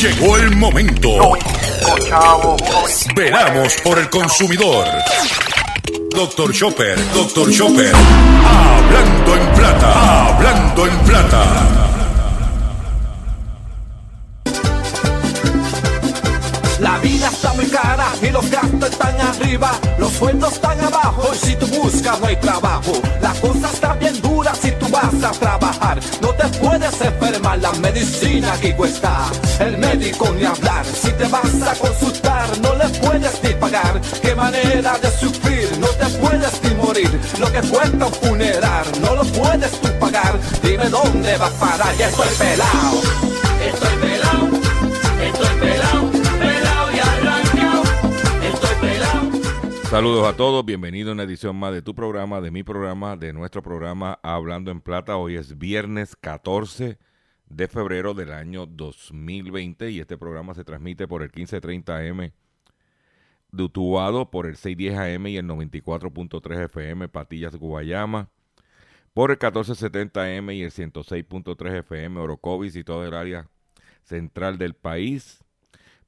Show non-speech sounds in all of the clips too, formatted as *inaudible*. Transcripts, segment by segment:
Llegó el momento. Veramos por el consumidor. Doctor Chopper, Doctor Chopper. Hablando en plata, hablando en plata. La vida está muy cara y los gastos están arriba, los sueldos están abajo y si tú buscas no hay trabajo. La cosa está bien dura si tú vas a trabajar, no te puedes enfermar, la medicina aquí cuesta. El médico ni hablar, si te vas a consultar no le puedes ni pagar. Qué manera de sufrir, no te puedes ni morir. Lo que cuesta un funeral no lo puedes tú pagar. Dime dónde vas a parar, ya estoy pelado. Estoy pelado, Saludos a todos, bienvenido a una edición más de tu programa, de mi programa, de nuestro programa Hablando en Plata. Hoy es viernes 14 de febrero del año 2020 y este programa se transmite por el 1530 AM de Utuado, por el 610 AM y el 94.3 FM Patillas Guayama, por el 1470 AM y el 106.3 FM Orocovis y todo el área central del país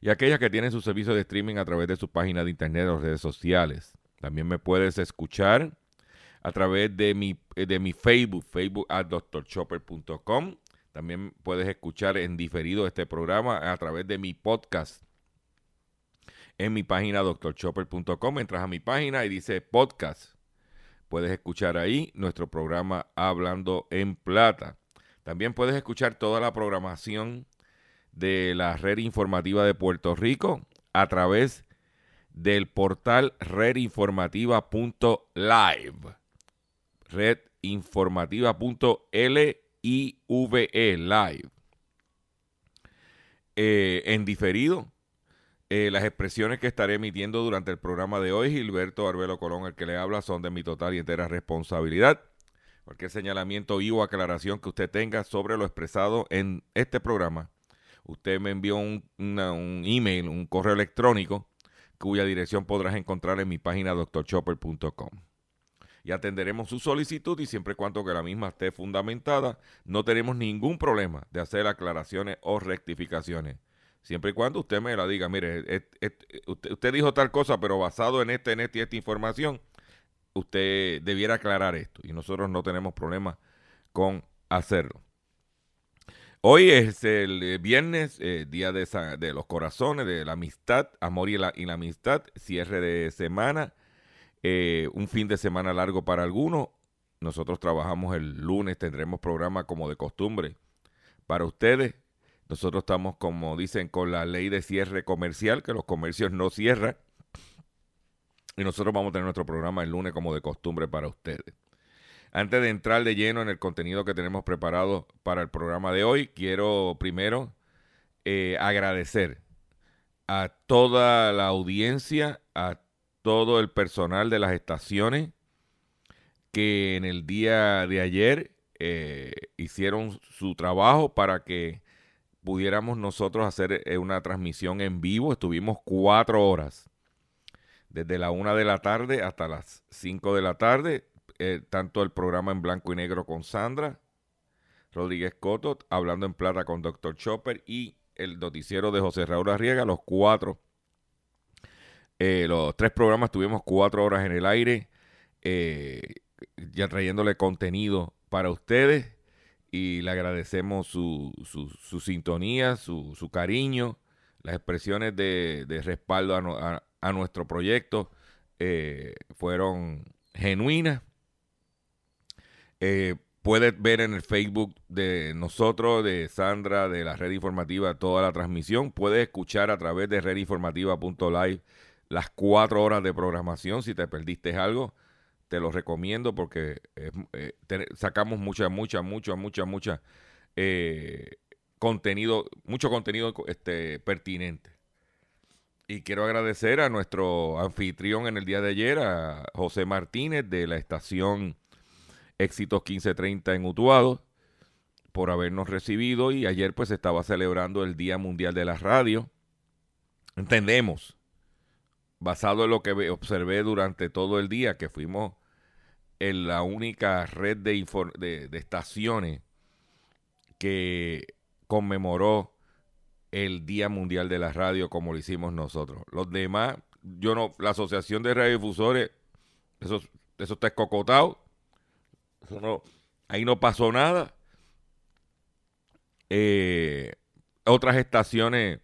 y aquellas que tienen su servicio de streaming a través de su página de internet o redes sociales. También me puedes escuchar a través de mi, eh, de mi Facebook, facebook at drchopper.com. También puedes escuchar en diferido este programa a través de mi podcast en mi página drchopper.com. Entras a mi página y dice podcast. Puedes escuchar ahí nuestro programa Hablando en Plata. También puedes escuchar toda la programación de la red informativa de Puerto Rico a través del portal redinformativa.live. Redinformativa.live. Live. Eh, en diferido, eh, las expresiones que estaré emitiendo durante el programa de hoy, Gilberto Arbelo Colón, el que le habla, son de mi total y entera responsabilidad. Cualquier señalamiento y o aclaración que usted tenga sobre lo expresado en este programa usted me envió un, email, un correo electrónico, cuya dirección podrás encontrar en mi página doctorchopper.com. Y atenderemos su solicitud y siempre y cuando que la misma esté fundamentada, no tenemos ningún problema de hacer aclaraciones o rectificaciones. Siempre y cuando usted me la diga, mire, usted, dijo tal cosa, pero basado en esta, en esta y esta información, usted debiera aclarar esto. Y nosotros no tenemos problema con hacerlo. Hoy es el eh, viernes, eh, día de, los corazones, de la amistad, amor y la, y la amistad, cierre de semana, eh, un fin de semana largo para algunos. Nosotros trabajamos el lunes, tendremos programa como de costumbre para ustedes. Nosotros estamos, como dicen, con la ley de cierre comercial, que los comercios no cierran. Y nosotros vamos a tener nuestro programa el lunes como de costumbre para ustedes. Antes de entrar de lleno en el contenido que tenemos preparado para el programa de hoy, quiero primero eh, agradecer a toda la audiencia, a todo el personal de las estaciones que en el día de ayer eh, hicieron su trabajo para que pudiéramos nosotros hacer eh, una transmisión en vivo. Estuvimos cuatro horas, desde la una de la tarde hasta las cinco de la tarde, eh, tanto el programa en blanco y negro con Sandra Rodríguez Coto, hablando en plata con Dr. Chopper y el noticiero de José Raúl Arriega, los cuatro, eh, los tres programas tuvimos cuatro horas en el aire, eh, ya trayéndole contenido para ustedes y le agradecemos su, su, sintonía, su, su, cariño, las expresiones de, respaldo a, nuestro proyecto fueron genuinas eh, puedes ver en el Facebook de nosotros, de Sandra, de la red informativa, toda la transmisión. Puedes escuchar a través de redinformativa.live las cuatro horas de programación. Si te perdiste algo, te lo recomiendo porque eh, sacamos mucha, mucha, mucha, mucha, mucha eh, contenido, mucho contenido este, pertinente. Y quiero agradecer a nuestro anfitrión en el día de ayer, a José Martínez de la estación Éxitos 1530 en Utuado, por habernos recibido y ayer pues estaba celebrando el Día Mundial de la Radio. Entendemos, basado en lo que observé durante todo el día, que fuimos en la única red de, de, estaciones que conmemoró el Día Mundial de la Radio como lo hicimos nosotros. Los demás, yo no, la Asociación de Radiodifusores, eso, eso está escocotado. Ahí no pasó nada. Eh, otras estaciones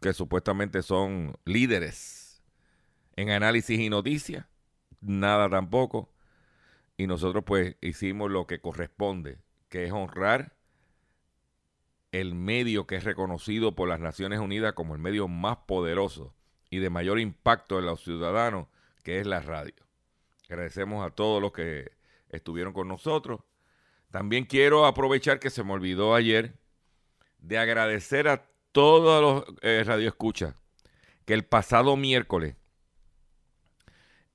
que supuestamente son líderes en análisis y noticias, nada tampoco. Y nosotros pues hicimos lo que corresponde, que es honrar el medio que es reconocido por las Naciones Unidas como el medio más poderoso y de mayor impacto en los ciudadanos, que es la radio. Agradecemos a todos los que estuvieron con nosotros. También quiero aprovechar que se me olvidó ayer de agradecer a todos los eh, radioescuchas que el pasado miércoles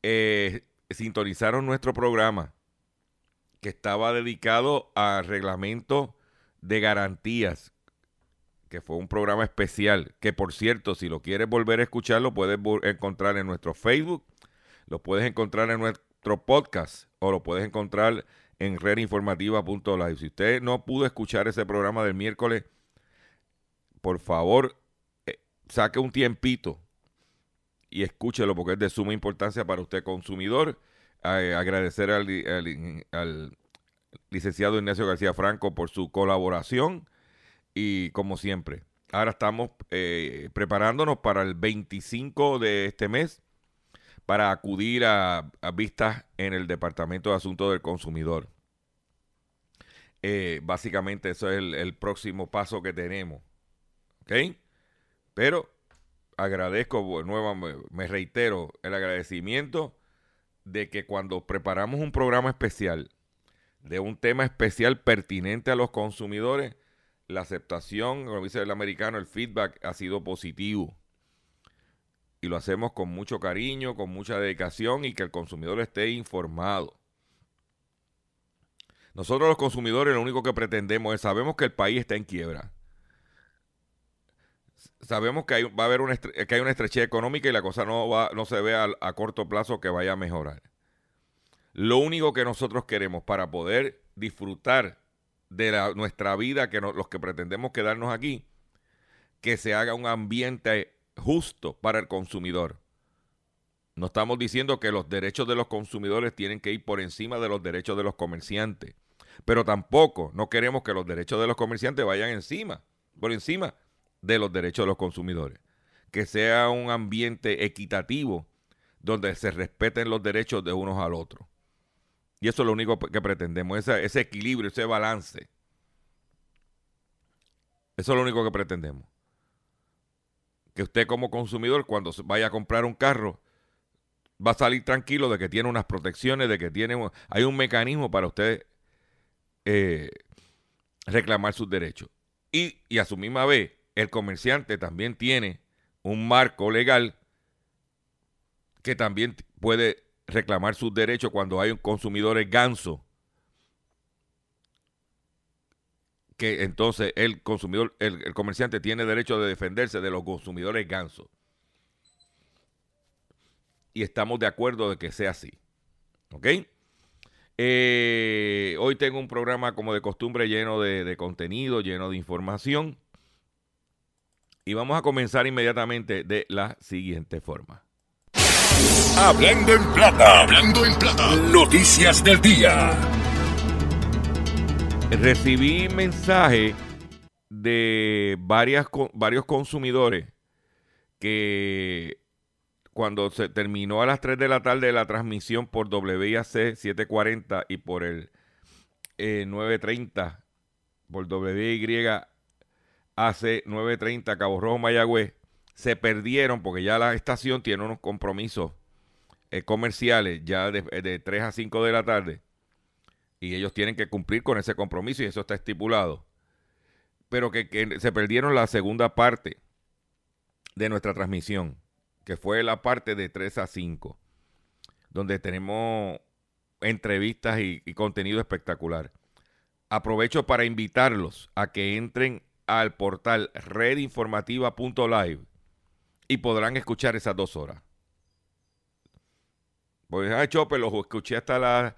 eh, sintonizaron nuestro programa que estaba dedicado al reglamento de garantías, que fue un programa especial, que por cierto, si lo quieres volver a escuchar, lo puedes encontrar en nuestro Facebook, lo puedes encontrar en nuestro podcast o lo puedes encontrar en redinformativa.live. Si usted no pudo escuchar ese programa del miércoles, por favor, eh, saque un tiempito y escúchelo porque es de suma importancia para usted consumidor. Eh, agradecer al, al, licenciado Ignacio García Franco por su colaboración y como siempre, ahora estamos eh, preparándonos para el 25 de este mes para acudir a, vistas en el Departamento de Asuntos del Consumidor. Eh, básicamente eso es el, próximo paso que tenemos. ¿Ok? Pero agradezco, nuevamente, me reitero el agradecimiento de que cuando preparamos un programa especial de un tema especial pertinente a los consumidores, la aceptación, como dice el americano, el feedback ha sido positivo y lo hacemos con mucho cariño, con mucha dedicación y que el consumidor esté informado. Nosotros los consumidores lo único que pretendemos es, sabemos que el país está en quiebra. Sabemos que, hay, va a haber una, que hay una estrechez económica y la cosa no, va, no se ve a, corto plazo que vaya a mejorar. Lo único que nosotros queremos para poder disfrutar de nuestra vida, que los que pretendemos quedarnos aquí, que se haga un ambiente justo para el consumidor. No estamos diciendo que los derechos de los consumidores tienen que ir por encima de los derechos de los comerciantes, pero tampoco no queremos que los derechos de los comerciantes vayan encima, por encima de los derechos de los consumidores. Que sea un ambiente equitativo donde se respeten los derechos de unos al otro. Y eso es lo único que pretendemos, ese, ese equilibrio, ese balance. Eso es lo único que pretendemos que usted como consumidor cuando vaya a comprar un carro va a salir tranquilo de que tiene unas protecciones, de que tiene hay un mecanismo para usted eh, reclamar sus derechos. Y, y a su misma vez, el comerciante también tiene un marco legal que también puede reclamar sus derechos cuando hay un consumidor ganso que entonces el consumidor, el, comerciante tiene derecho de defenderse de los consumidores gansos. Y estamos de acuerdo de que sea así. ¿Ok? Eh, hoy tengo un programa como de costumbre lleno de, de, contenido, lleno de información. Y vamos a comenzar inmediatamente de la siguiente forma. Hablando en plata, hablando en plata, noticias del día. Recibí mensaje de varias, varios consumidores que cuando se terminó a las 3 de la tarde la transmisión por WIAC 740 y por el 930 eh, por WYAC 930 Cabo Rojo Mayagüez se perdieron porque ya la estación tiene unos compromisos eh, comerciales ya de, de 3 a 5 de la tarde y ellos tienen que cumplir con ese compromiso y eso está estipulado. Pero que, se perdieron la segunda parte de nuestra transmisión, que fue la parte de 3 a 5, donde tenemos entrevistas y, contenido espectacular. Aprovecho para invitarlos a que entren al portal redinformativa.live y podrán escuchar esas dos horas. Pues, ah, Chopper, los escuché hasta las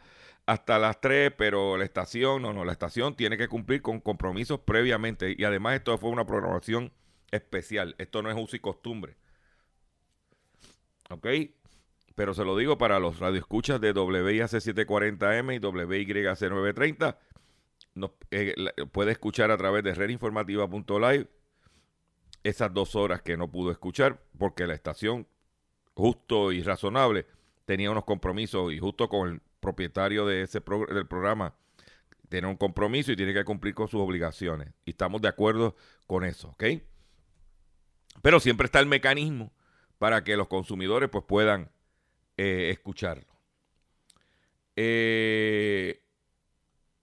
hasta las 3, pero la estación, no, no, la estación tiene que cumplir con compromisos previamente. Y además esto fue una programación especial. Esto no es uso y costumbre. ¿Ok? Pero se lo digo para los radioescuchas de WIAC 740M y WYC 930. Eh, puede escuchar a través de redinformativa.live esas dos horas que no pudo escuchar porque la estación, justo y razonable, tenía unos compromisos y justo con el propietario de ese del programa tiene un compromiso y tiene que cumplir con sus obligaciones. Y estamos de acuerdo con eso, ¿ok? Pero siempre está el mecanismo para que los consumidores pues puedan eh, escucharlo. Eh,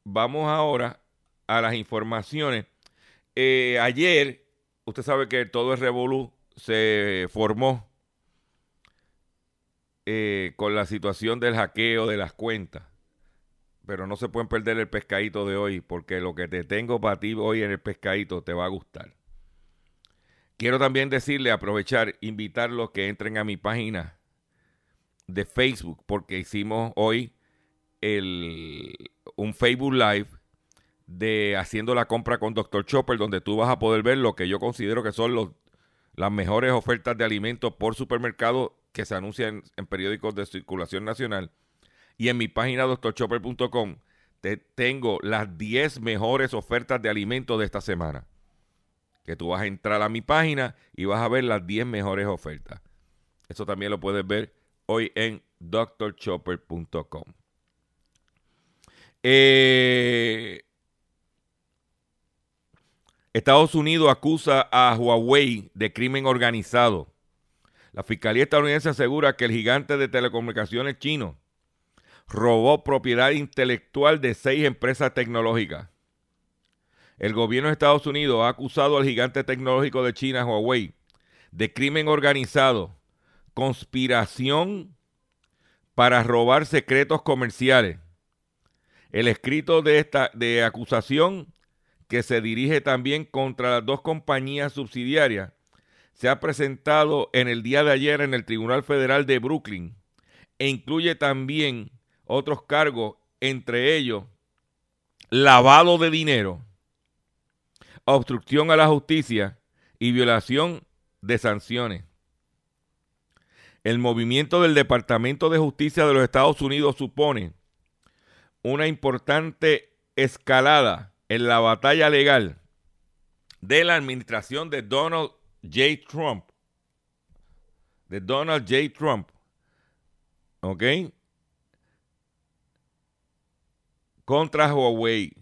vamos ahora a las informaciones. Eh, ayer, usted sabe que todo el Revolú se formó eh, con la situación del hackeo de las cuentas. Pero no se pueden perder el pescadito de hoy, porque lo que te tengo para ti hoy en el pescadito te va a gustar. Quiero también decirle, aprovechar, invitarlos que entren a mi página de Facebook, porque hicimos hoy el, un Facebook Live de haciendo la compra con Dr. Chopper, donde tú vas a poder ver lo que yo considero que son los, las mejores ofertas de alimentos por supermercado que se anuncian en, periódicos de circulación nacional. Y en mi página doctorchopper.com te tengo las 10 mejores ofertas de alimentos de esta semana. Que tú vas a entrar a mi página y vas a ver las 10 mejores ofertas. Eso también lo puedes ver hoy en doctorchopper.com. Eh, Estados Unidos acusa a Huawei de crimen organizado la Fiscalía estadounidense asegura que el gigante de telecomunicaciones chino robó propiedad intelectual de seis empresas tecnológicas. El gobierno de Estados Unidos ha acusado al gigante tecnológico de China, Huawei, de crimen organizado, conspiración para robar secretos comerciales. El escrito de esta de acusación que se dirige también contra las dos compañías subsidiarias se ha presentado en el día de ayer en el Tribunal Federal de Brooklyn e incluye también otros cargos, entre ellos lavado de dinero, obstrucción a la justicia y violación de sanciones. El movimiento del Departamento de Justicia de los Estados Unidos supone una importante escalada en la batalla legal de la administración de Donald J. Trump, de Donald J. Trump, ¿ok? Contra Huawei.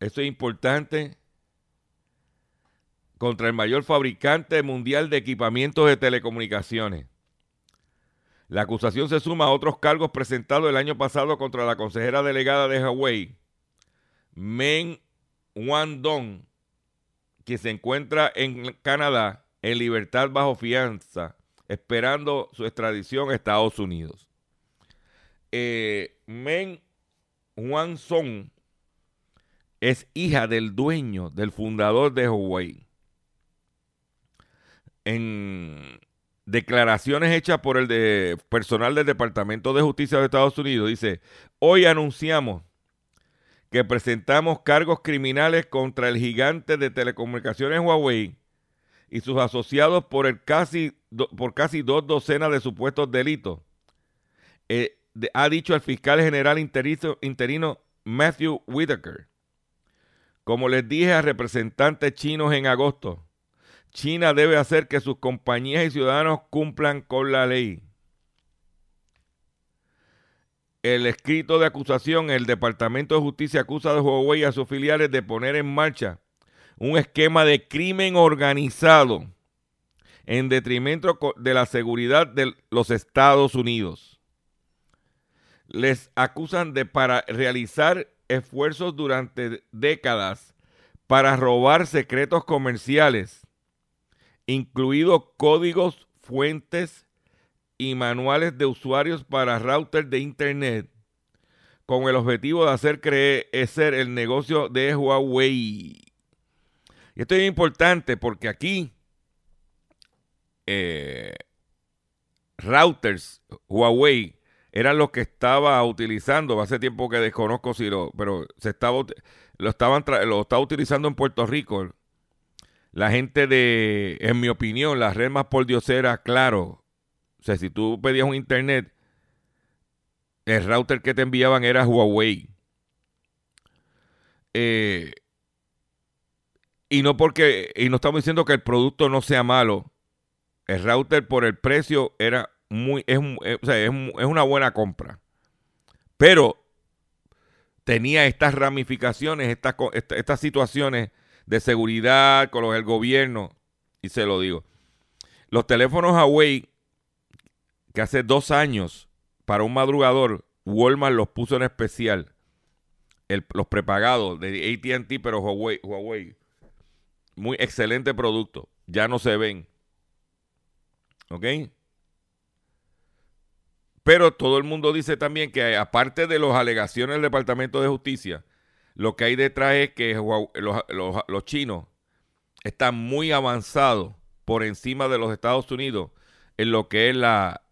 Esto es importante. Contra el mayor fabricante mundial de equipamientos de telecomunicaciones. La acusación se suma a otros cargos presentados el año pasado contra la consejera delegada de Huawei, Meng Wandong, que se encuentra en Canadá en libertad bajo fianza, esperando su extradición a Estados Unidos. Eh, Men Huang Song es hija del dueño, del fundador de Huawei. En declaraciones hechas por el personal del Departamento de Justicia de Estados Unidos, dice, hoy anunciamos que presentamos cargos criminales contra el gigante de telecomunicaciones Huawei y sus asociados por, el casi, por casi dos docenas de supuestos delitos. Eh, ha dicho el fiscal general interino, interino Matthew Whitaker. Como les dije a representantes chinos en agosto, China debe hacer que sus compañías y ciudadanos cumplan con la ley el escrito de acusación, el Departamento de Justicia acusa de Huawei a sus filiales de poner en marcha un esquema de crimen organizado en detrimento de la seguridad de los Estados Unidos. Les acusan de para realizar esfuerzos durante décadas para robar secretos comerciales, incluidos códigos, fuentes y manuales de usuarios para routers de Internet, con el objetivo de hacer crecer el negocio de Huawei. Y esto es importante porque aquí eh, routers Huawei eran los que estaba utilizando, hace tiempo que desconozco si lo, pero se estaba lo estaban lo estaba utilizando en Puerto Rico. La gente de, en mi opinión, la red más por diosera, claro. O sea, si tú pedías un internet, el router que te enviaban era Huawei. Eh, y no porque, y no estamos diciendo que el producto no sea malo. El router por el precio era muy, es, eh, es, una buena compra. Pero tenía estas ramificaciones, estas, estas situaciones de seguridad con los del gobierno. Y se lo digo. Los teléfonos Huawei, que hace dos años, para un madrugador, Walmart los puso en especial. los prepagados de ATT, pero Huawei, Huawei. Muy excelente producto. Ya no se ven. ¿Ok? Pero todo el mundo dice también que aparte de las alegaciones del Departamento de Justicia, lo que hay detrás es que los, chinos están muy avanzados por encima de los Estados Unidos en lo que es la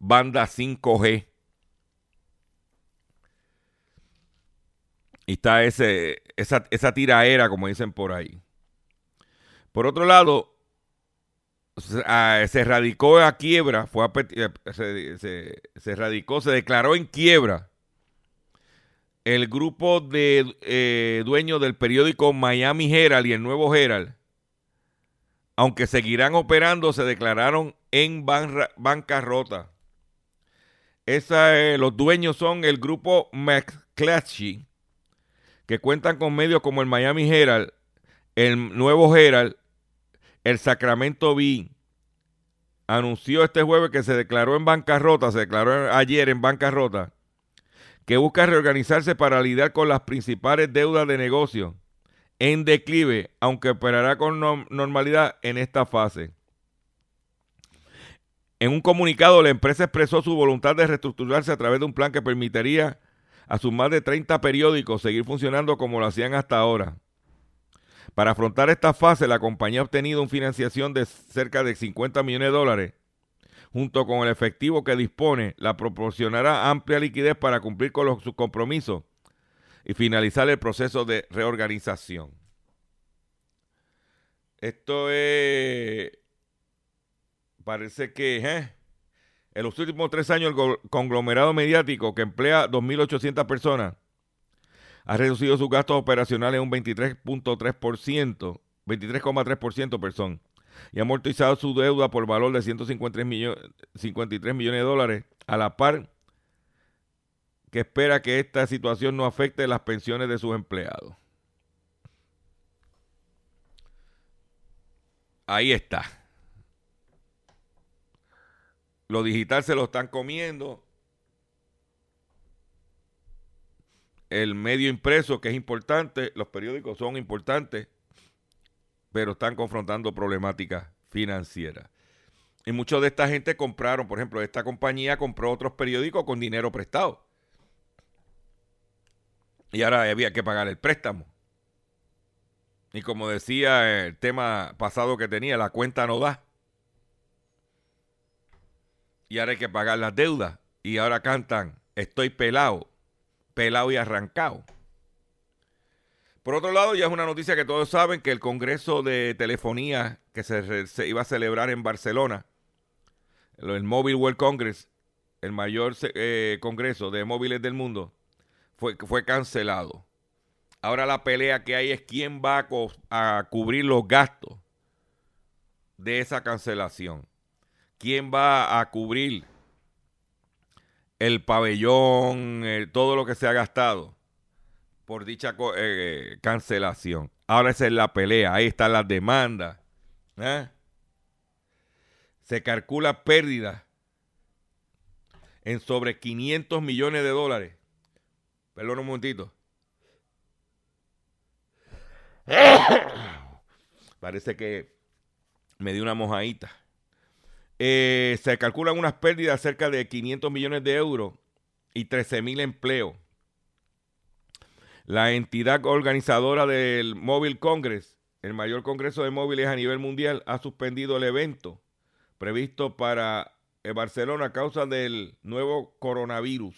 banda 5G. Y está ese, esa, esa tiraera, como dicen por ahí. Por otro lado, se radicó a quiebra, fue eh, se, se, radicó, se declaró en quiebra el grupo de eh, dueños del periódico Miami Herald y el Nuevo Herald, aunque seguirán operando, se declararon en bancarrota. Esa, eh, los dueños son el grupo McClatchy, que cuentan con medios como el Miami Herald, el Nuevo Herald el Sacramento Bee anunció este jueves que se declaró en bancarrota, se declaró ayer en bancarrota, que busca reorganizarse para lidiar con las principales deudas de negocio en declive, aunque operará con normalidad en esta fase. En un comunicado, la empresa expresó su voluntad de reestructurarse a través de un plan que permitiría a sus más de 30 periódicos seguir funcionando como lo hacían hasta ahora. Para afrontar esta fase, la compañía ha obtenido una financiación de cerca de 50 millones de dólares. Junto con el efectivo que dispone, la proporcionará amplia liquidez para cumplir con sus compromisos y finalizar el proceso de reorganización. Esto es. Parece que ¿eh? en los últimos tres años el conglomerado mediático que emplea 2.800 personas ha reducido sus gastos operacionales un 23.3%, 23,3%, perdón, y ha amortizado su deuda por valor de 153 millones, 53 millones de dólares, a la par que espera que esta situación no afecte las pensiones de sus empleados. Ahí está. Lo digital se lo están comiendo. el medio impreso, que es importante, los periódicos son importantes, pero están confrontando problemáticas financieras. Y muchos de esta gente compraron, por ejemplo, esta compañía compró otros periódicos con dinero prestado. Y ahora había que pagar el préstamo. Y como decía el tema pasado que tenía, la cuenta no da. Y ahora hay que pagar las deudas. Y ahora cantan, estoy pelado pelado y arrancado. Por otro lado, ya es una noticia que todos saben que el Congreso de Telefonía que se, iba a celebrar en Barcelona, el Mobile World Congress, el mayor eh, congreso de móviles del mundo, fue, fue cancelado. Ahora la pelea que hay es quién va a, a cubrir los gastos de esa cancelación. ¿Quién va a cubrir el pabellón, eh, todo lo que se ha gastado por dicha eh, cancelación. Ahora esa es la pelea, ahí están las demandas. ¿eh? Se calcula pérdida en sobre 500 millones de dólares. Perdón un momentito. *coughs* Parece que me dio una mojadita. Eh, se calculan unas pérdidas cerca de 500 millones de euros y 13 mil empleos. La entidad organizadora del Mobile Congress, el mayor congreso de móviles a nivel mundial, ha suspendido el evento previsto para eh, Barcelona a causa del nuevo coronavirus.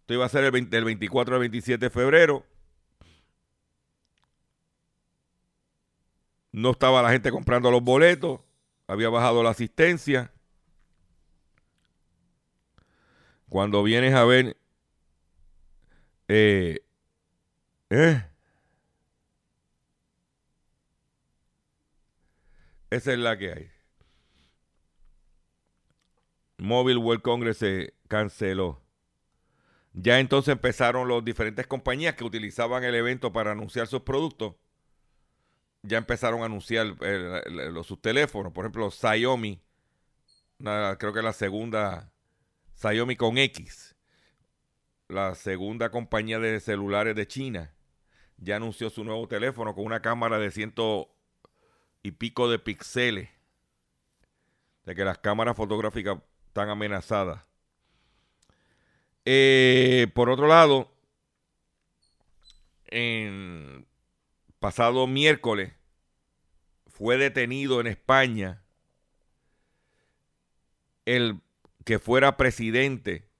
Esto iba a ser el del 24 al 27 de febrero. No estaba la gente comprando los boletos. Había bajado la asistencia. Cuando vienes a ver... Eh, eh, esa es la que hay. Mobile World Congress se canceló. Ya entonces empezaron las diferentes compañías que utilizaban el evento para anunciar sus productos. Ya empezaron a anunciar sus teléfonos. Por ejemplo, Xiaomi, creo que la segunda, Xiaomi con X, la segunda compañía de celulares de China, ya anunció su nuevo teléfono con una cámara de ciento y pico de píxeles. De que las cámaras fotográficas están amenazadas. Eh, por otro lado, en pasado miércoles fue detenido en España el que fuera presidente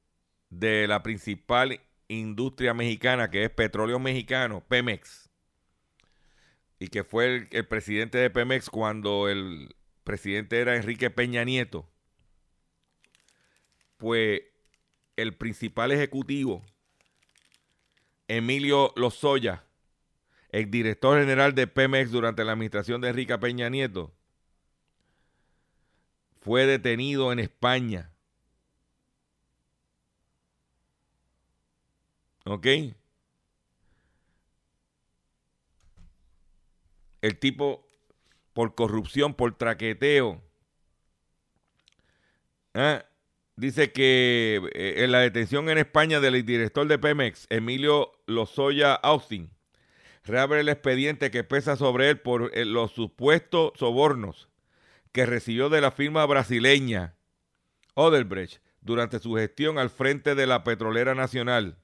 de la principal industria mexicana, que es Petróleo Mexicano, Pemex, y que fue el, presidente de Pemex cuando el presidente era Enrique Peña Nieto, pues el principal ejecutivo, Emilio Lozoya, el director general de Pemex durante la administración de Enrique Peña Nieto, fue detenido en España. ¿Ok? El tipo por corrupción, por traqueteo, ¿eh? dice que eh, en la detención en España del director de Pemex, Emilio Lozoya Austin, reabre el expediente que pesa sobre él por eh, los supuestos sobornos que recibió de la firma brasileña Odelbrecht durante su gestión al frente de la petrolera nacional,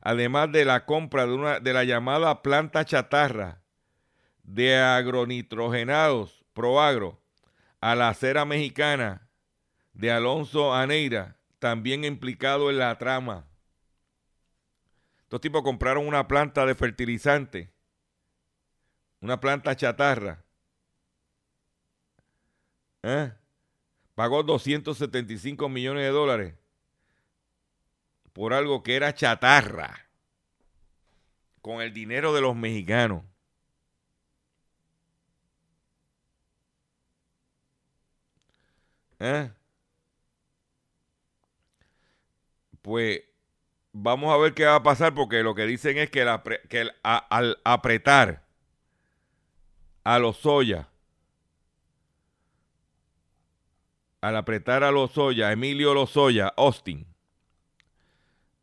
además de la compra de, una, de la llamada planta chatarra de agronitrogenados Proagro a la acera mexicana de Alonso Aneira, también implicado en la trama. Estos tipos compraron una planta de fertilizante, una planta chatarra. ¿Eh? Pagó 275 millones de dólares por algo que era chatarra, con el dinero de los mexicanos. ¿Eh? pues vamos a ver qué va a pasar porque lo que dicen es que, al apretar a los soya, al apretar a los soya, Emilio Lozoya, Austin,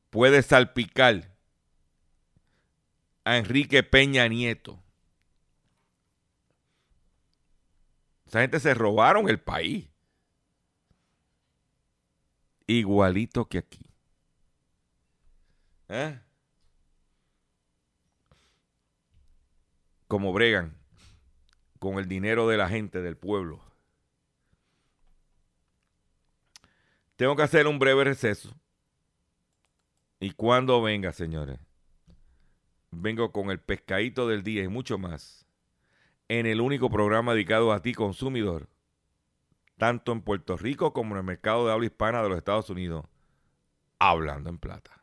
puede salpicar a Enrique Peña Nieto. Esa gente se robaron el país. Igualito que aquí. ¿Eh? Como bregan con el dinero de la gente, del pueblo. Tengo que hacer un breve receso. Y cuando venga, señores, vengo con el pescadito del día y mucho más en el único programa dedicado a ti, consumidor, tanto en Puerto Rico como en el mercado de habla hispana de los Estados Unidos, hablando en plata.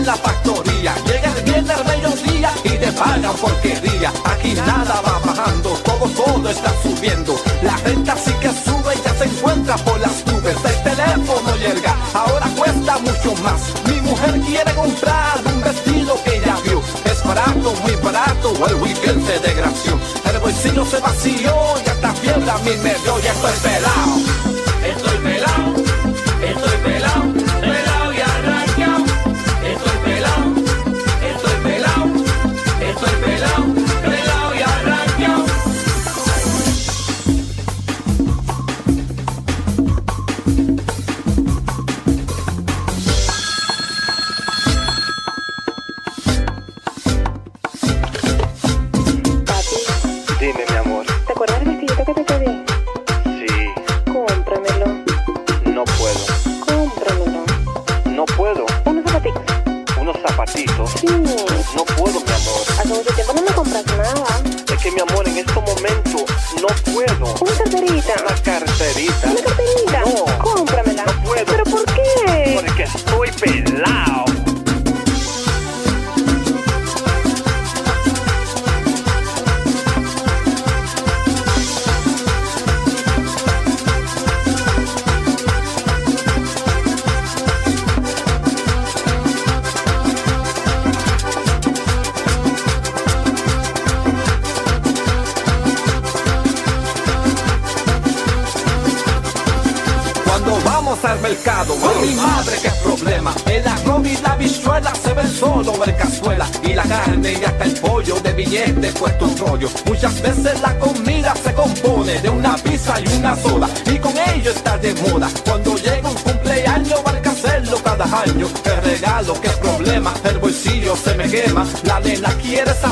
en la factoría. Llega el viernes al mediodía y te pagan porquería. Aquí nada va bajando, todo, todo está subiendo. La renta sí que sube y ya se encuentra por las nubes. El teléfono llega, ahora cuesta mucho más. Mi mujer quiere comprar un vestido que ya vio. Es barato, muy barato, el weekend se desgració. El bolsillo se vació y hasta fiebre a mí me dio y estoy pelado. Estoy pelado.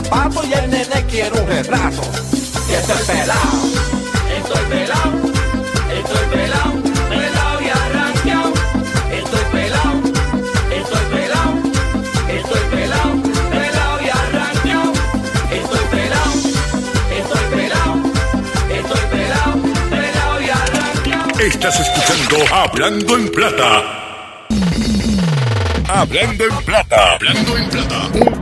Zapatos y el nene quiere un retrato. Estoy pelado, estoy pelado, estoy pelado, pelado y arranqueado. Estoy pelado, estoy pelado, estoy pelado, pelado y arranqueado. Estoy pelado, estoy pelado, estoy pelado, pelado y arranqueado. Estás escuchando Hablando en Plata. Hablando en Plata. Hablando en Plata.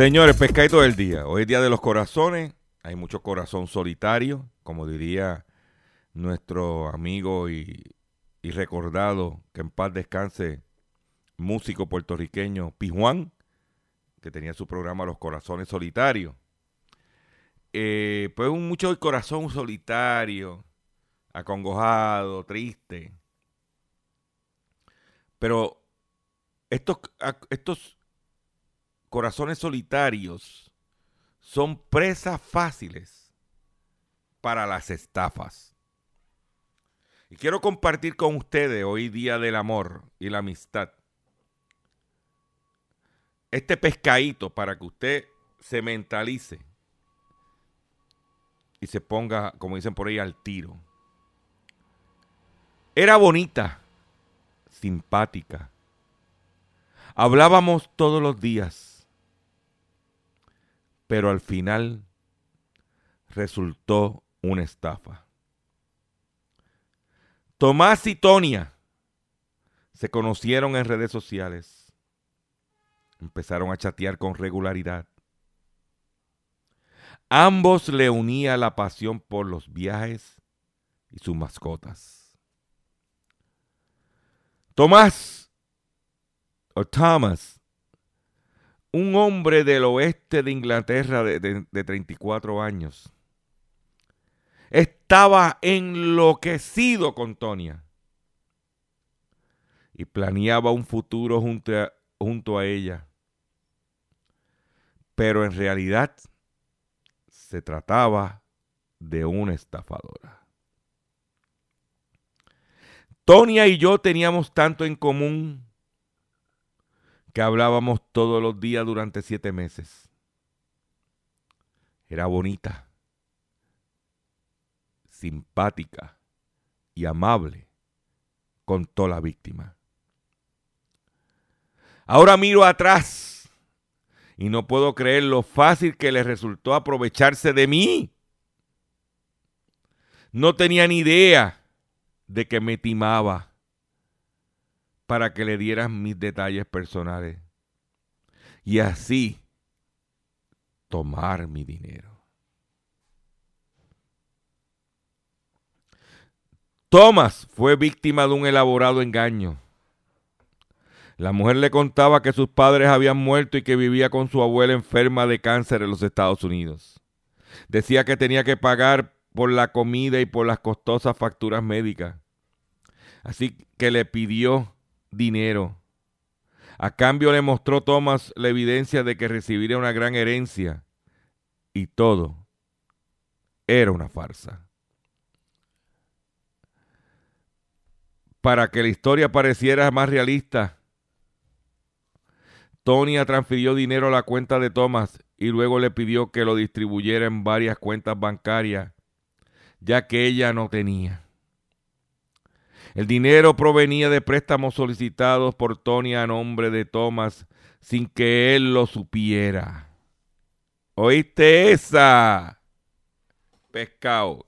Señores, pescadito del día. Hoy es Día de los Corazones. Hay mucho corazón solitario, como diría nuestro amigo y, recordado, que en paz descanse, músico puertorriqueño Pijuán, que tenía su programa Los Corazones Solitarios. Eh, pues un mucho corazón solitario, acongojado, triste. Pero estos, estos corazones solitarios son presas fáciles para las estafas. Y quiero compartir con ustedes hoy día del amor y la amistad este pescadito para que usted se mentalice y se ponga, como dicen por ahí, al tiro. Era bonita, simpática. Hablábamos todos los días, pero al final resultó una estafa. Tomás y Tonia se conocieron en redes sociales. Empezaron a chatear con regularidad. Ambos le unía la pasión por los viajes y sus mascotas. Tomás, o Thomas, un hombre del oeste de Inglaterra de, de- de 34 años, estaba enloquecido con Tonia y planeaba un futuro junto a, junto a ella. Pero en realidad se trataba de una estafadora. Tonia y yo teníamos tanto en común que hablábamos todos los días durante siete meses. Era bonita, simpática y amable, contó la víctima. Ahora miro atrás y no puedo creer lo fácil que le resultó aprovecharse de mí. No tenía ni idea de que me timaba. Para que le dieras mis detalles personales y así tomar mi dinero. Thomas fue víctima de un elaborado engaño. La mujer le contaba que sus padres habían muerto y que vivía con su abuela enferma de cáncer en los Estados Unidos. Decía que tenía que pagar por la comida y por las costosas facturas médicas. Así que le pidió dinero. A cambio le mostró Thomas la evidencia de que recibiría una gran herencia. Y todo era una farsa. Para que la historia pareciera más realista, Tonya transfirió dinero a la cuenta de Thomas y luego le pidió que lo distribuyera en varias cuentas bancarias, ya que ella no tenía. El dinero provenía de préstamos solicitados por Tony a nombre de Thomas sin que él lo supiera. ¿Oíste esa? Pescado.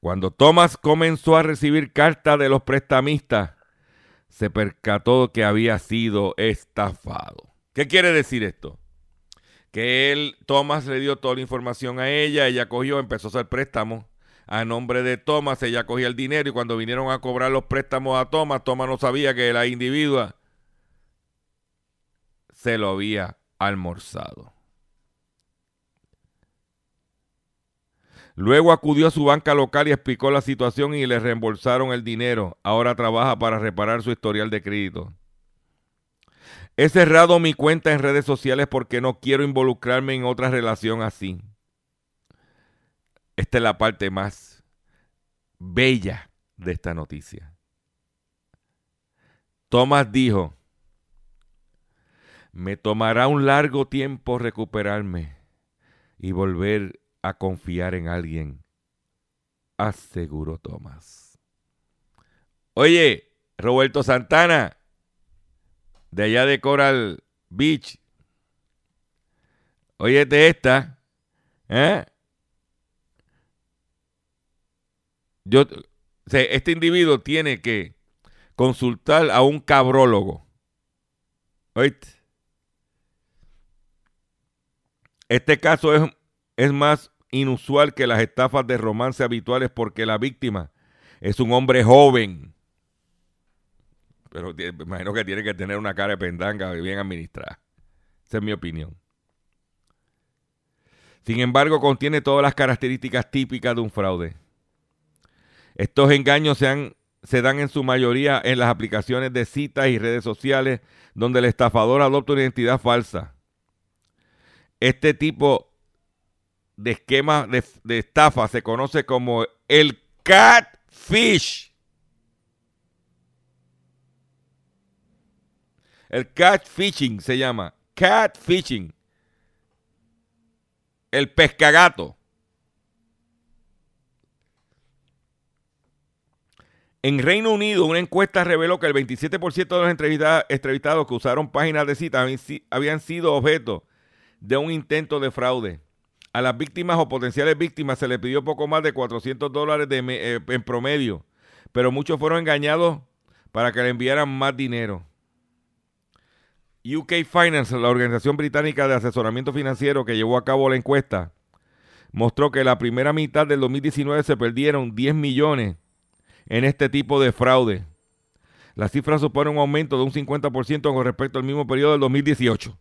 Cuando Thomas comenzó a recibir cartas de los prestamistas, se percató que había sido estafado. ¿Qué quiere decir esto? Que él, Thomas le dio toda la información a ella, ella cogió, empezó a hacer préstamos a nombre de Thomas, ella cogía el dinero y cuando vinieron a cobrar los préstamos a Thomas, Thomas no sabía que la individua se lo había almorzado. Luego acudió a su banca local y explicó la situación y le reembolsaron el dinero. Ahora trabaja para reparar su historial de crédito. He cerrado mi cuenta en redes sociales porque no quiero involucrarme en otra relación así. Esta es la parte más bella de esta noticia. Thomas dijo, me tomará un largo tiempo recuperarme y volver a confiar en alguien, aseguró Thomas. Oye, Roberto Santana, de allá de Coral Beach, óyete esta, ¿eh? Yo, este individuo tiene que consultar a un cabrólogo. ¿Oíste? Este caso es, es más inusual que las estafas de romance habituales porque la víctima es un hombre joven. Pero me imagino que tiene que tener una cara de pendanga bien administrada. Esa es mi opinión. Sin embargo, contiene todas las características típicas de un fraude. Estos engaños se, se dan en su mayoría en las aplicaciones de citas y redes sociales donde el estafador adopta una identidad falsa. Este tipo de esquema de, de estafa se conoce como el catfish. El catfishing se llama. Catfishing. El pescagato. En Reino Unido, una encuesta reveló que el 27% de los entrevistados, que usaron páginas de cita habían sido objeto de un intento de fraude. A las víctimas o potenciales víctimas se les pidió poco más de 400 dólares eh, en promedio, pero muchos fueron engañados para que le enviaran más dinero. UK Finance, la organización británica de asesoramiento financiero que llevó a cabo la encuesta, mostró que la primera mitad del 2019 se perdieron 10 millones en este tipo de fraude. La cifra supone un aumento de un 50% con respecto al mismo periodo del 2018. O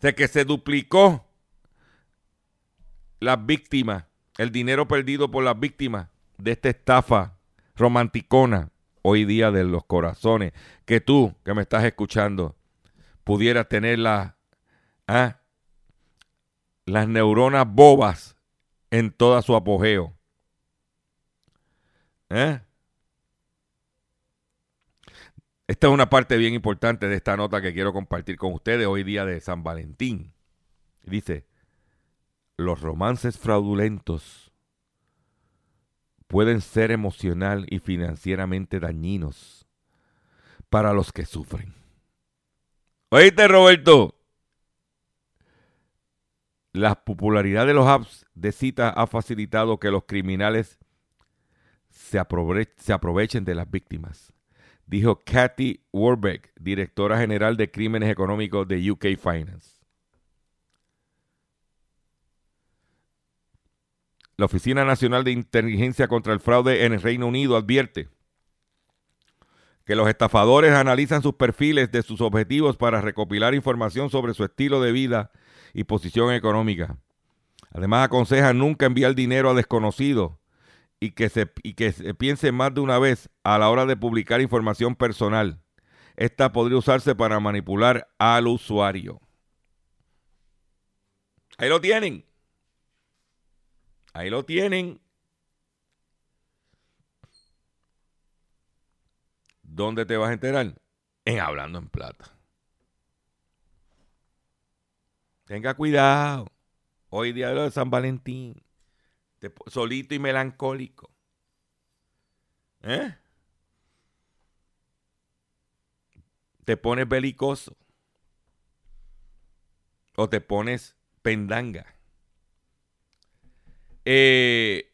sea que se duplicó las víctimas, el dinero perdido por las víctimas de esta estafa romanticona hoy día de los corazones. Que tú, que me estás escuchando, pudieras tener la, ah, las neuronas bobas en toda su apogeo. ¿Eh? Esta es una parte bien importante de esta nota que quiero compartir con ustedes hoy día de San Valentín. Dice, los romances fraudulentos pueden ser emocional y financieramente dañinos para los que sufren. Oíste, Roberto. La popularidad de los apps de cita ha facilitado que los criminales se, se aprovechen de las víctimas, dijo Kathy Warbeck, directora general de crímenes económicos de UK Finance. La Oficina Nacional de Inteligencia contra el Fraude en el Reino Unido advierte que los estafadores analizan sus perfiles de sus objetivos para recopilar información sobre su estilo de vida y posición económica. Además, aconseja nunca enviar dinero a desconocidos y que, se, y que se piense más de una vez a la hora de publicar información personal. Esta podría usarse para manipular al usuario. Ahí lo tienen. Ahí lo tienen. ¿Dónde te vas a enterar? En Hablando en Plata. Tenga cuidado. Hoy día de San Valentín. Solito y melancólico. ¿Eh? Te pones belicoso. O te pones pendanga. Eh,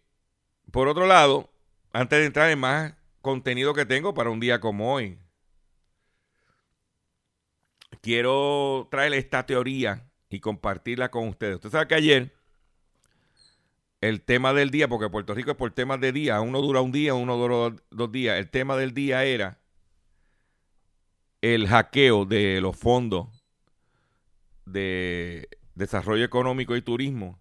por otro lado, antes de entrar en más contenido que tengo para un día como hoy, quiero traer esta teoría y compartirla con ustedes. Usted sabe que ayer el tema del día, porque Puerto Rico es por temas de día, uno dura un día, uno dura dos días. El tema del día era el hackeo de los fondos de desarrollo económico y turismo,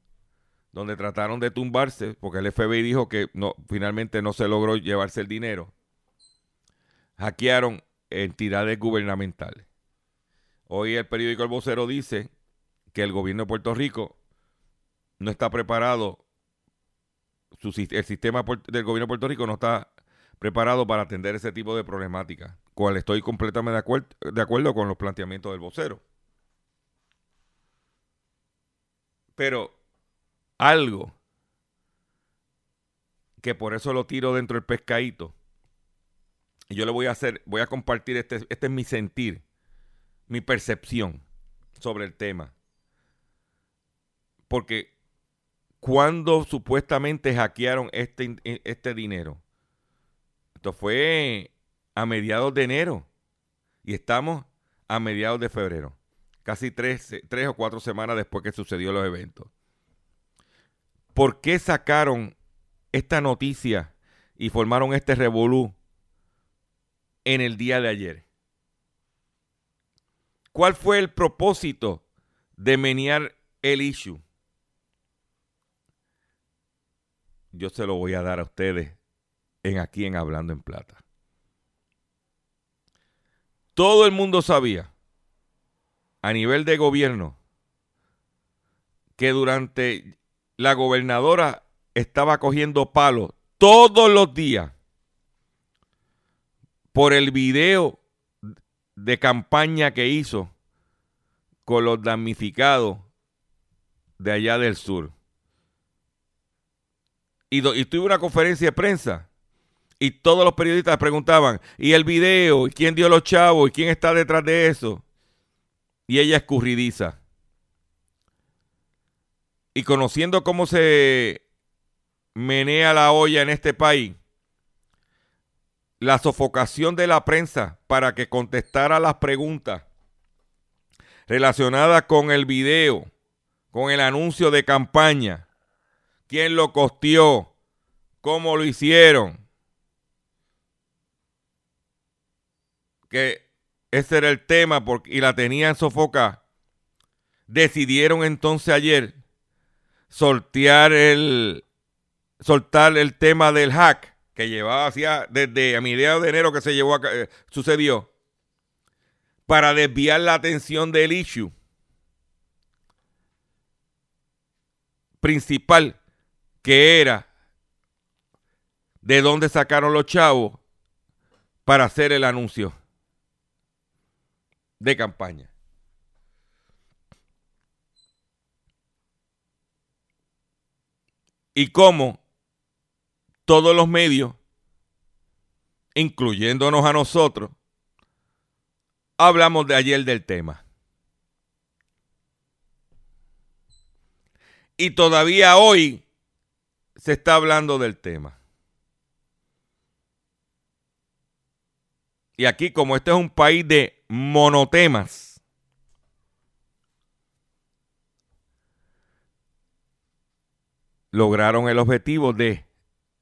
donde trataron de tumbarse, porque el FBI dijo que finalmente no se logró llevarse el dinero. Hackearon entidades gubernamentales. Hoy el periódico El Vocero dice que el gobierno de Puerto Rico no está preparado, el sistema del gobierno de Puerto Rico no está preparado para atender ese tipo de problemática, cual estoy completamente de, acuer- de acuerdo con los planteamientos del vocero. Pero algo que por eso lo tiro dentro del pescadito, y yo le voy a hacer, voy a compartir este, este es mi sentir, mi percepción sobre el tema. Porque cuando supuestamente hackearon este, in- este dinero, esto fue a mediados de enero y estamos a mediados de febrero, casi tres, tres o cuatro semanas después que sucedió los eventos. ¿Por qué sacaron esta noticia y formaron este revolú en el día de ayer? ¿Cuál fue el propósito de menear el issue? Yo se lo voy a dar a ustedes en aquí en Hablando en Plata. Todo el mundo sabía a nivel de gobierno que durante la gobernadora estaba cogiendo palos todos los días por el video de campaña que hizo con los damnificados de allá del sur. Y, y tuve una conferencia de prensa y todos los periodistas preguntaban, ¿y el video? ¿Y quién dio los chavos? ¿Y quién está detrás de eso? Y ella escurridiza. Y conociendo cómo se menea la olla en este país, la sofocación de la prensa para que contestara las preguntas relacionadas con el video, con el anuncio de campaña, quién lo costeó, cómo lo hicieron, que ese era el tema y la tenían sofocada, decidieron entonces ayer sortear el, soltar el tema del hack que llevaba hacia desde a mediados de enero que se llevó a eh, sucedió para desviar la atención del issue principal que era de dónde sacaron los chavos para hacer el anuncio de campaña. Y cómo todos los medios, incluyéndonos a nosotros, hablamos de ayer del tema. Y todavía hoy se está hablando del tema. Y aquí, como este es un país de monotemas, lograron el objetivo de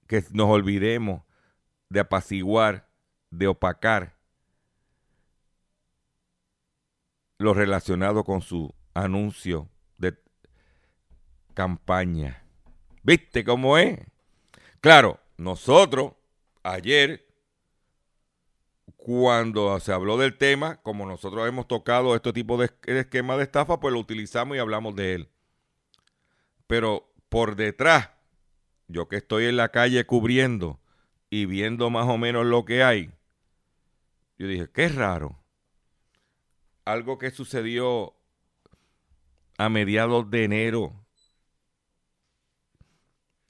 que nos olvidemos de apaciguar, de opacar lo relacionado con su anuncio de campaña. ¿Viste cómo es? Claro, nosotros ayer, cuando se habló del tema, como nosotros hemos tocado este tipo de esquema de estafa, pues lo utilizamos y hablamos de él. Pero por detrás, yo que estoy en la calle cubriendo y viendo más o menos lo que hay, yo dije, qué raro. Algo que sucedió a mediados de enero,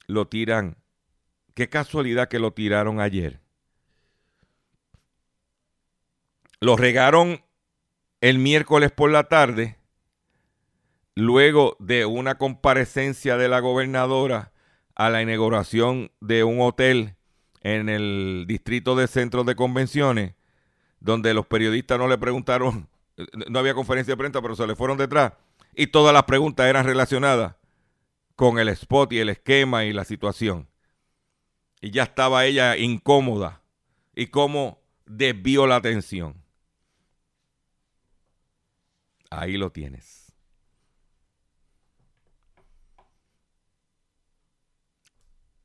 lo tiran. Qué casualidad que lo tiraron ayer. Lo regaron el miércoles por la tarde, luego de una comparecencia de la gobernadora a la inauguración de un hotel en el distrito de centros de convenciones, donde los periodistas no le preguntaron, *laughs* no había conferencia de prensa, pero se le fueron detrás, y todas las preguntas eran relacionadas con el spot y el esquema y la situación. Y ya estaba ella incómoda. Y cómo desvió la atención. Ahí lo tienes.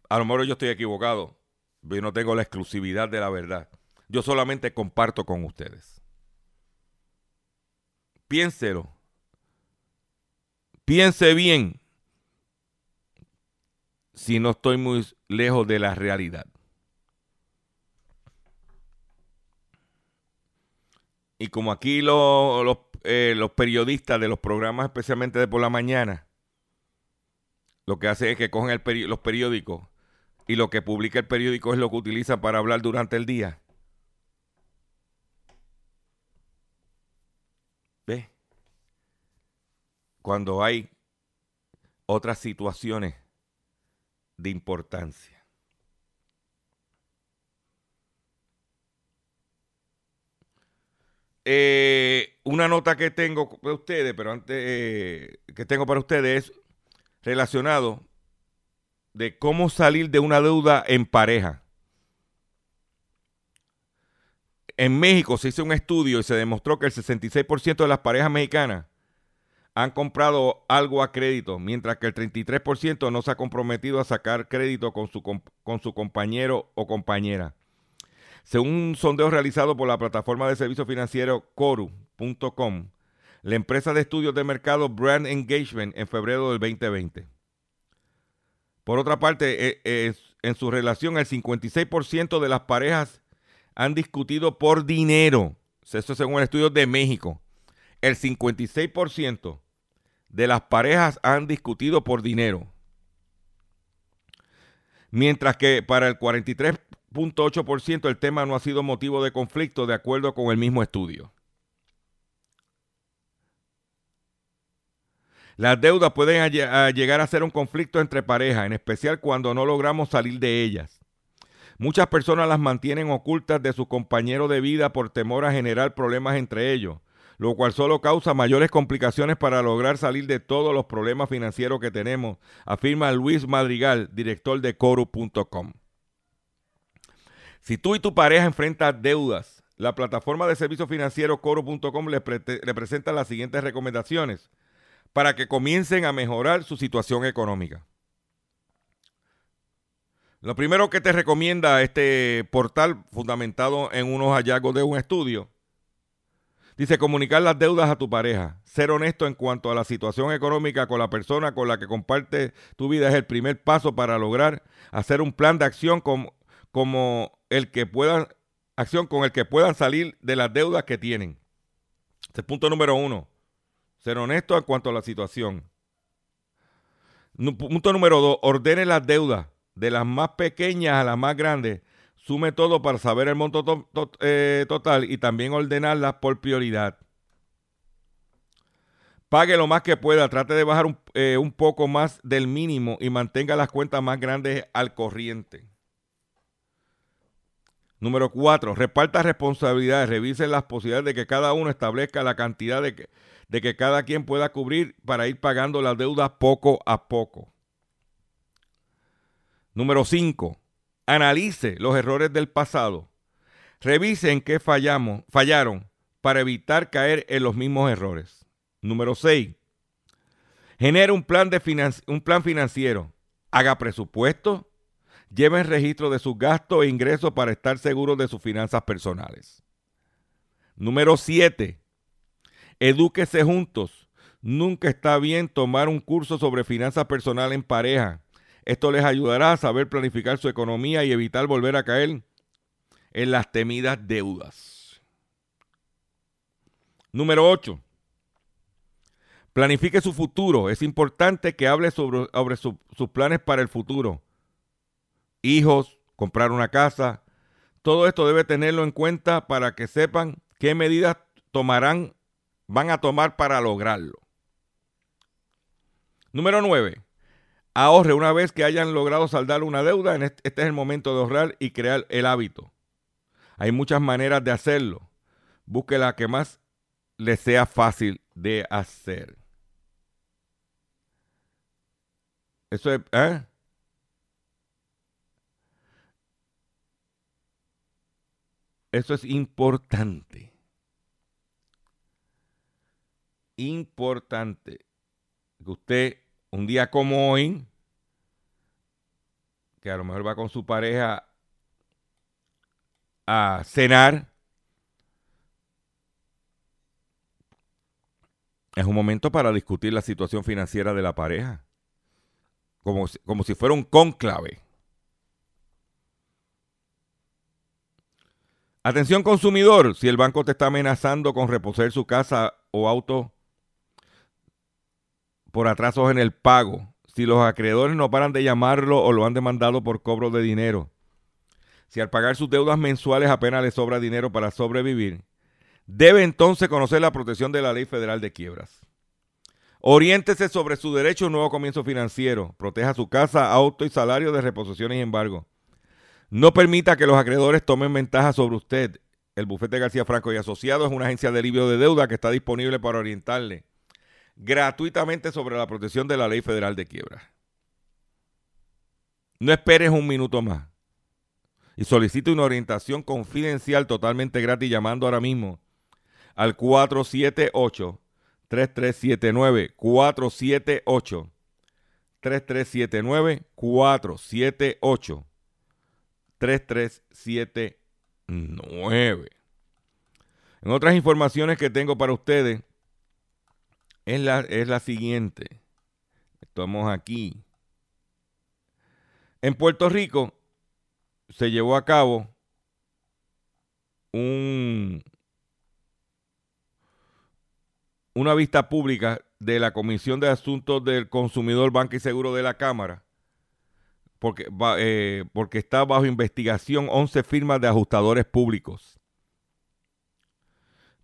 A lo mejor yo estoy equivocado. Yo no tengo la exclusividad de la verdad. Yo solamente comparto con ustedes. Piénselo. Piense bien si no estoy muy lejos de la realidad. Y como aquí los, eh, los periodistas de los programas, especialmente de por la mañana, lo que hacen es que cogen el los periódicos y lo que publica el periódico es lo que utilizan para hablar durante el día. ¿Ve? Cuando hay otras situaciones de importancia. Eh, una nota que tengo para ustedes, pero antes eh, que tengo para ustedes es relacionado de cómo salir de una deuda en pareja. En México se hizo un estudio y se demostró que el 66% de las parejas mexicanas han comprado algo a crédito, mientras que el 33% no se ha comprometido a sacar crédito con su, con su compañero o compañera. Según un sondeo realizado por la plataforma de servicios financieros Coru.com, la empresa de estudios de mercado Brand Engagement en febrero del 2020. Por otra parte, e, en su relación, el 56% de las parejas han discutido por dinero. Eso según el estudio de México el 56% de las parejas han discutido por dinero. Mientras que para el 43.8% el tema no ha sido motivo de conflicto de acuerdo con el mismo estudio. Las deudas pueden llegar a ser un conflicto entre parejas, en especial cuando no logramos salir de ellas. Muchas personas las mantienen ocultas de su compañero de vida por temor a generar problemas entre ellos lo cual solo causa mayores complicaciones para lograr salir de todos los problemas financieros que tenemos, afirma Luis Madrigal, director de Coro.com. Si tú y tu pareja enfrentan deudas, la plataforma de servicios financieros Coro.com le, le presenta las siguientes recomendaciones para que comiencen a mejorar su situación económica. Lo primero que te recomienda este portal, fundamentado en unos hallazgos de un estudio, Dice, comunicar las deudas a tu pareja. Ser honesto en cuanto a la situación económica con la persona con la que comparte tu vida es el primer paso para lograr hacer un plan de acción como, como el que puedan, acción con el que puedan salir de las deudas que tienen. Este es punto número uno. Ser honesto en cuanto a la situación. Punto número dos. Ordene las deudas de las más pequeñas a las más grandes Sume todo para saber el monto eh, total y también ordenarlas por prioridad. Pague lo más que pueda, trate de bajar un, eh, un poco más del mínimo y mantenga las cuentas más grandes al corriente. Número cuatro, reparta responsabilidades, revise las posibilidades de que cada uno establezca la cantidad de que, de que cada quien pueda cubrir para ir pagando las deudas poco a poco. Número cinco, analice los errores del pasado. Revise en qué fallamos, fallaron para evitar caer en los mismos errores. Número 6. Genere un plan, de un plan financiero. Haga presupuesto. Lleve registro de sus gastos e ingresos para estar seguro de sus finanzas personales. Número 7. Edúquese juntos. Nunca está bien tomar un curso sobre finanzas personales en pareja. Esto les ayudará a saber planificar su economía y evitar volver a caer en las temidas deudas. Número 8. Planifique su futuro. Es importante que hable sobre, sobre su- sus planes para el futuro. Hijos, comprar una casa. Todo esto debe tenerlo en cuenta para que sepan qué medidas tomarán, van a tomar para lograrlo. Número 9. Ahorre una vez que hayan logrado saldar una deuda. en Este es el momento de ahorrar y crear el hábito. Hay muchas maneras de hacerlo. Busque la que más le sea fácil de hacer. Eso es, ¿eh? Eso es importante. Importante. Que usted, un día como hoy, que a lo mejor va con su pareja a cenar, es un momento para discutir la situación financiera de la pareja. Como, si- como si fuera un cónclave. Atención consumidor, si el banco te está amenazando con reposer su casa o auto por atrasos en el pago, si los acreedores no paran de llamarlo o lo han demandado por cobro de dinero, si al pagar sus deudas mensuales apenas le sobra dinero para sobrevivir, debe entonces conocer la protección de la Ley Federal de Quiebras. Oriéntese sobre su derecho a un nuevo comienzo financiero. Proteja su casa, auto y salario de reposiciones y embargo. No permita que los acreedores tomen ventaja sobre usted. El bufete García Franco y Asociados es una agencia de alivio de deuda que está disponible para orientarle gratuitamente sobre la protección de la Ley Federal de Quiebras. No esperes un minuto más y solicite una orientación confidencial totalmente gratis llamando ahora mismo al 478 3379 478 3379 478 3379 En otras informaciones que tengo para ustedes es la, es la siguiente. Estamos aquí. En Puerto Rico se llevó a cabo un, una vista pública de la Comisión de Asuntos del Consumidor, Banca y Seguro de la Cámara, porque, eh, porque está bajo investigación 11 firmas de ajustadores públicos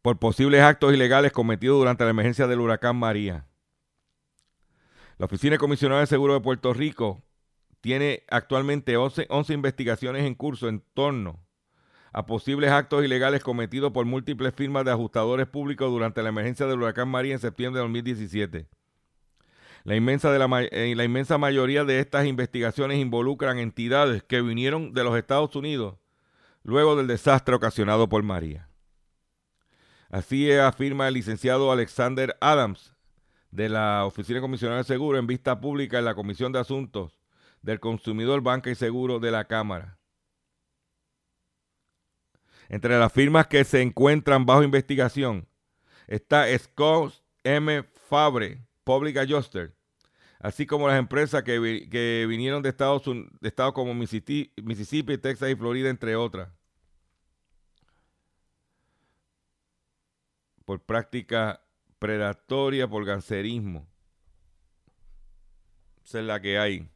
por posibles actos ilegales cometidos durante la emergencia del huracán María. La Oficina de Comisionado de Seguro de Puerto Rico tiene actualmente 11, 11 investigaciones en curso en torno a posibles actos ilegales cometidos por múltiples firmas de ajustadores públicos durante la emergencia del huracán María en septiembre de 2017. La inmensa, de eh, la inmensa mayoría de estas investigaciones involucran entidades que vinieron de los Estados Unidos luego del desastre ocasionado por María. Así afirma el licenciado Alexander Adams de la Oficina de Comisionado de Seguro en vista pública en la Comisión de Asuntos del Consumidor, Banca y Seguro de la Cámara. Entre las firmas que se encuentran bajo investigación está Scott M. Fabre, Public Adjuster, así como las empresas que, vi- que vinieron de Estados, de estados como Mississippi, Texas y Florida, entre otras. Por práctica predatoria, por gancerismo. Esa es la que hay.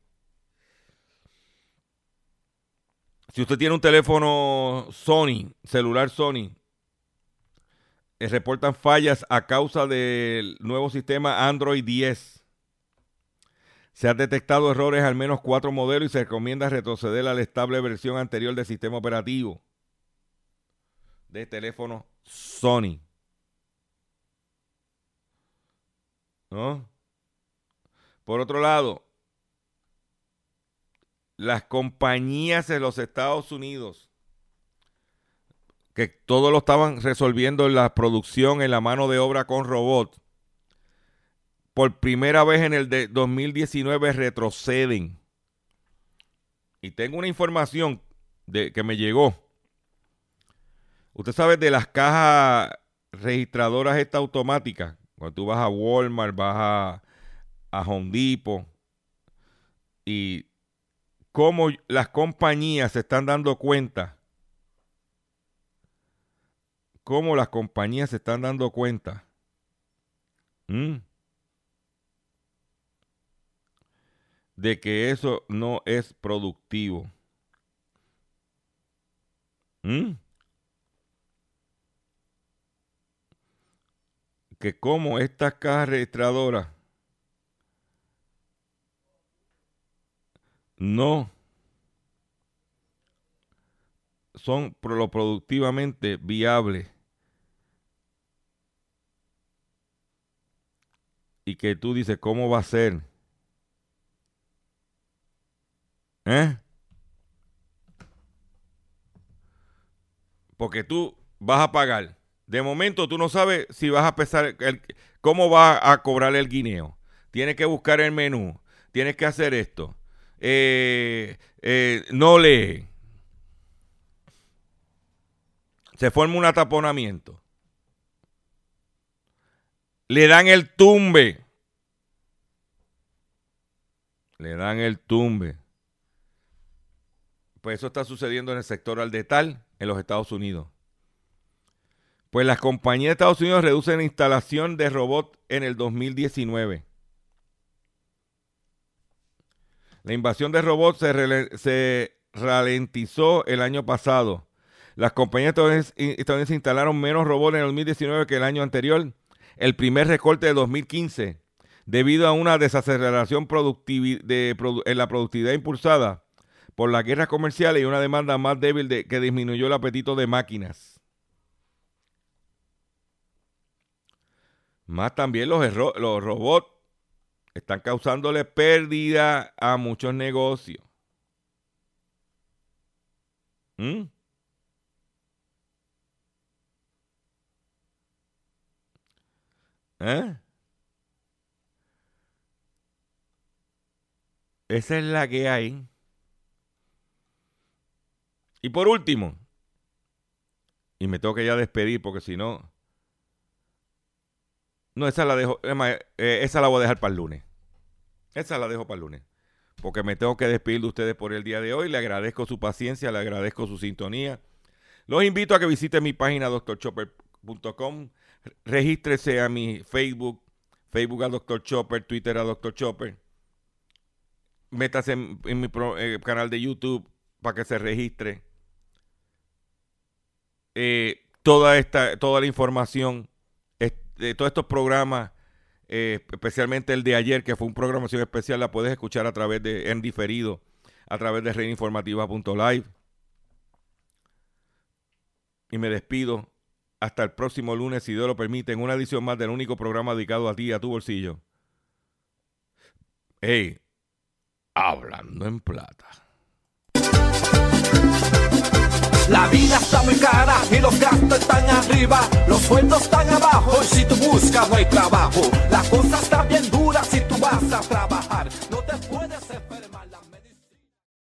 Si usted tiene un teléfono Sony, celular Sony, eh, reportan fallas a causa del nuevo sistema Android 10. Se han detectado errores al menos cuatro modelos y se recomienda retroceder a la estable versión anterior del sistema operativo. de teléfono Sony. ¿No? Por otro lado, las compañías de los Estados Unidos, que todo lo estaban resolviendo en la producción, en la mano de obra con robots, por primera vez en el de 2019 retroceden. Y tengo una información de, que me llegó. Usted sabe de las cajas registradoras esta automáticas. Cuando tú vas a Walmart, vas a, a Home Depot y cómo las compañías se están dando cuenta, cómo las compañías se están dando cuenta de que eso no es productivo. Que como estas cajas registradoras no son productivamente viables y que tú dices, ¿cómo va a ser? ¿Eh? Porque tú vas a pagar. De momento tú no sabes si vas a pesar, cómo va a cobrar el guineo. Tienes que buscar el menú. Tienes que hacer esto eh, eh, no lee, se forma un ataponamiento, le dan el tumbe, le dan el tumbe. Pues eso está sucediendo en el sector aldetal en los Estados Unidos. Pues las compañías de Estados Unidos reducen la instalación de robots en el 2019. La invasión de robots se, ralentizó el año pasado. Las compañías estadounidenses instalaron menos robots en el 2019 que el año anterior, el primer recorte de 2015, debido a una desaceleración en la productividad impulsada por las guerras comerciales y una demanda más débil que disminuyó el apetito de máquinas. Más también los, los robots están causándole pérdida a muchos negocios. ¿Mm? ¿Eh? Esa es la que hay. Y por último, y me tengo que ya despedir porque si no, no, esa la dejo, eh, esa la voy a dejar para el lunes. Esa la dejo para el lunes. Porque me tengo que despedir de ustedes por el día de hoy. Le agradezco su paciencia, le agradezco su sintonía. Los invito a que visiten mi página doctorchopper.com. Regístrese a mi Facebook, Facebook a Dr. Chopper, Twitter a Dr. Chopper. Métase en, mi eh, canal de YouTube para que se registre. Eh, toda esta, toda la información de todos estos programas, eh, especialmente el de ayer, que fue una programación especial, la puedes escuchar a través de, en diferido, a través de reinformativa.live. Y me despido hasta el próximo lunes, si Dios lo permite, en una edición más del único programa dedicado a ti a tu bolsillo. Hey, hablando en plata. La vida está muy cara y los gastos están arriba, los sueldos están abajo y si tú buscas no hay trabajo. La cosa está bien dura si tú vas a trabajar, no te puedes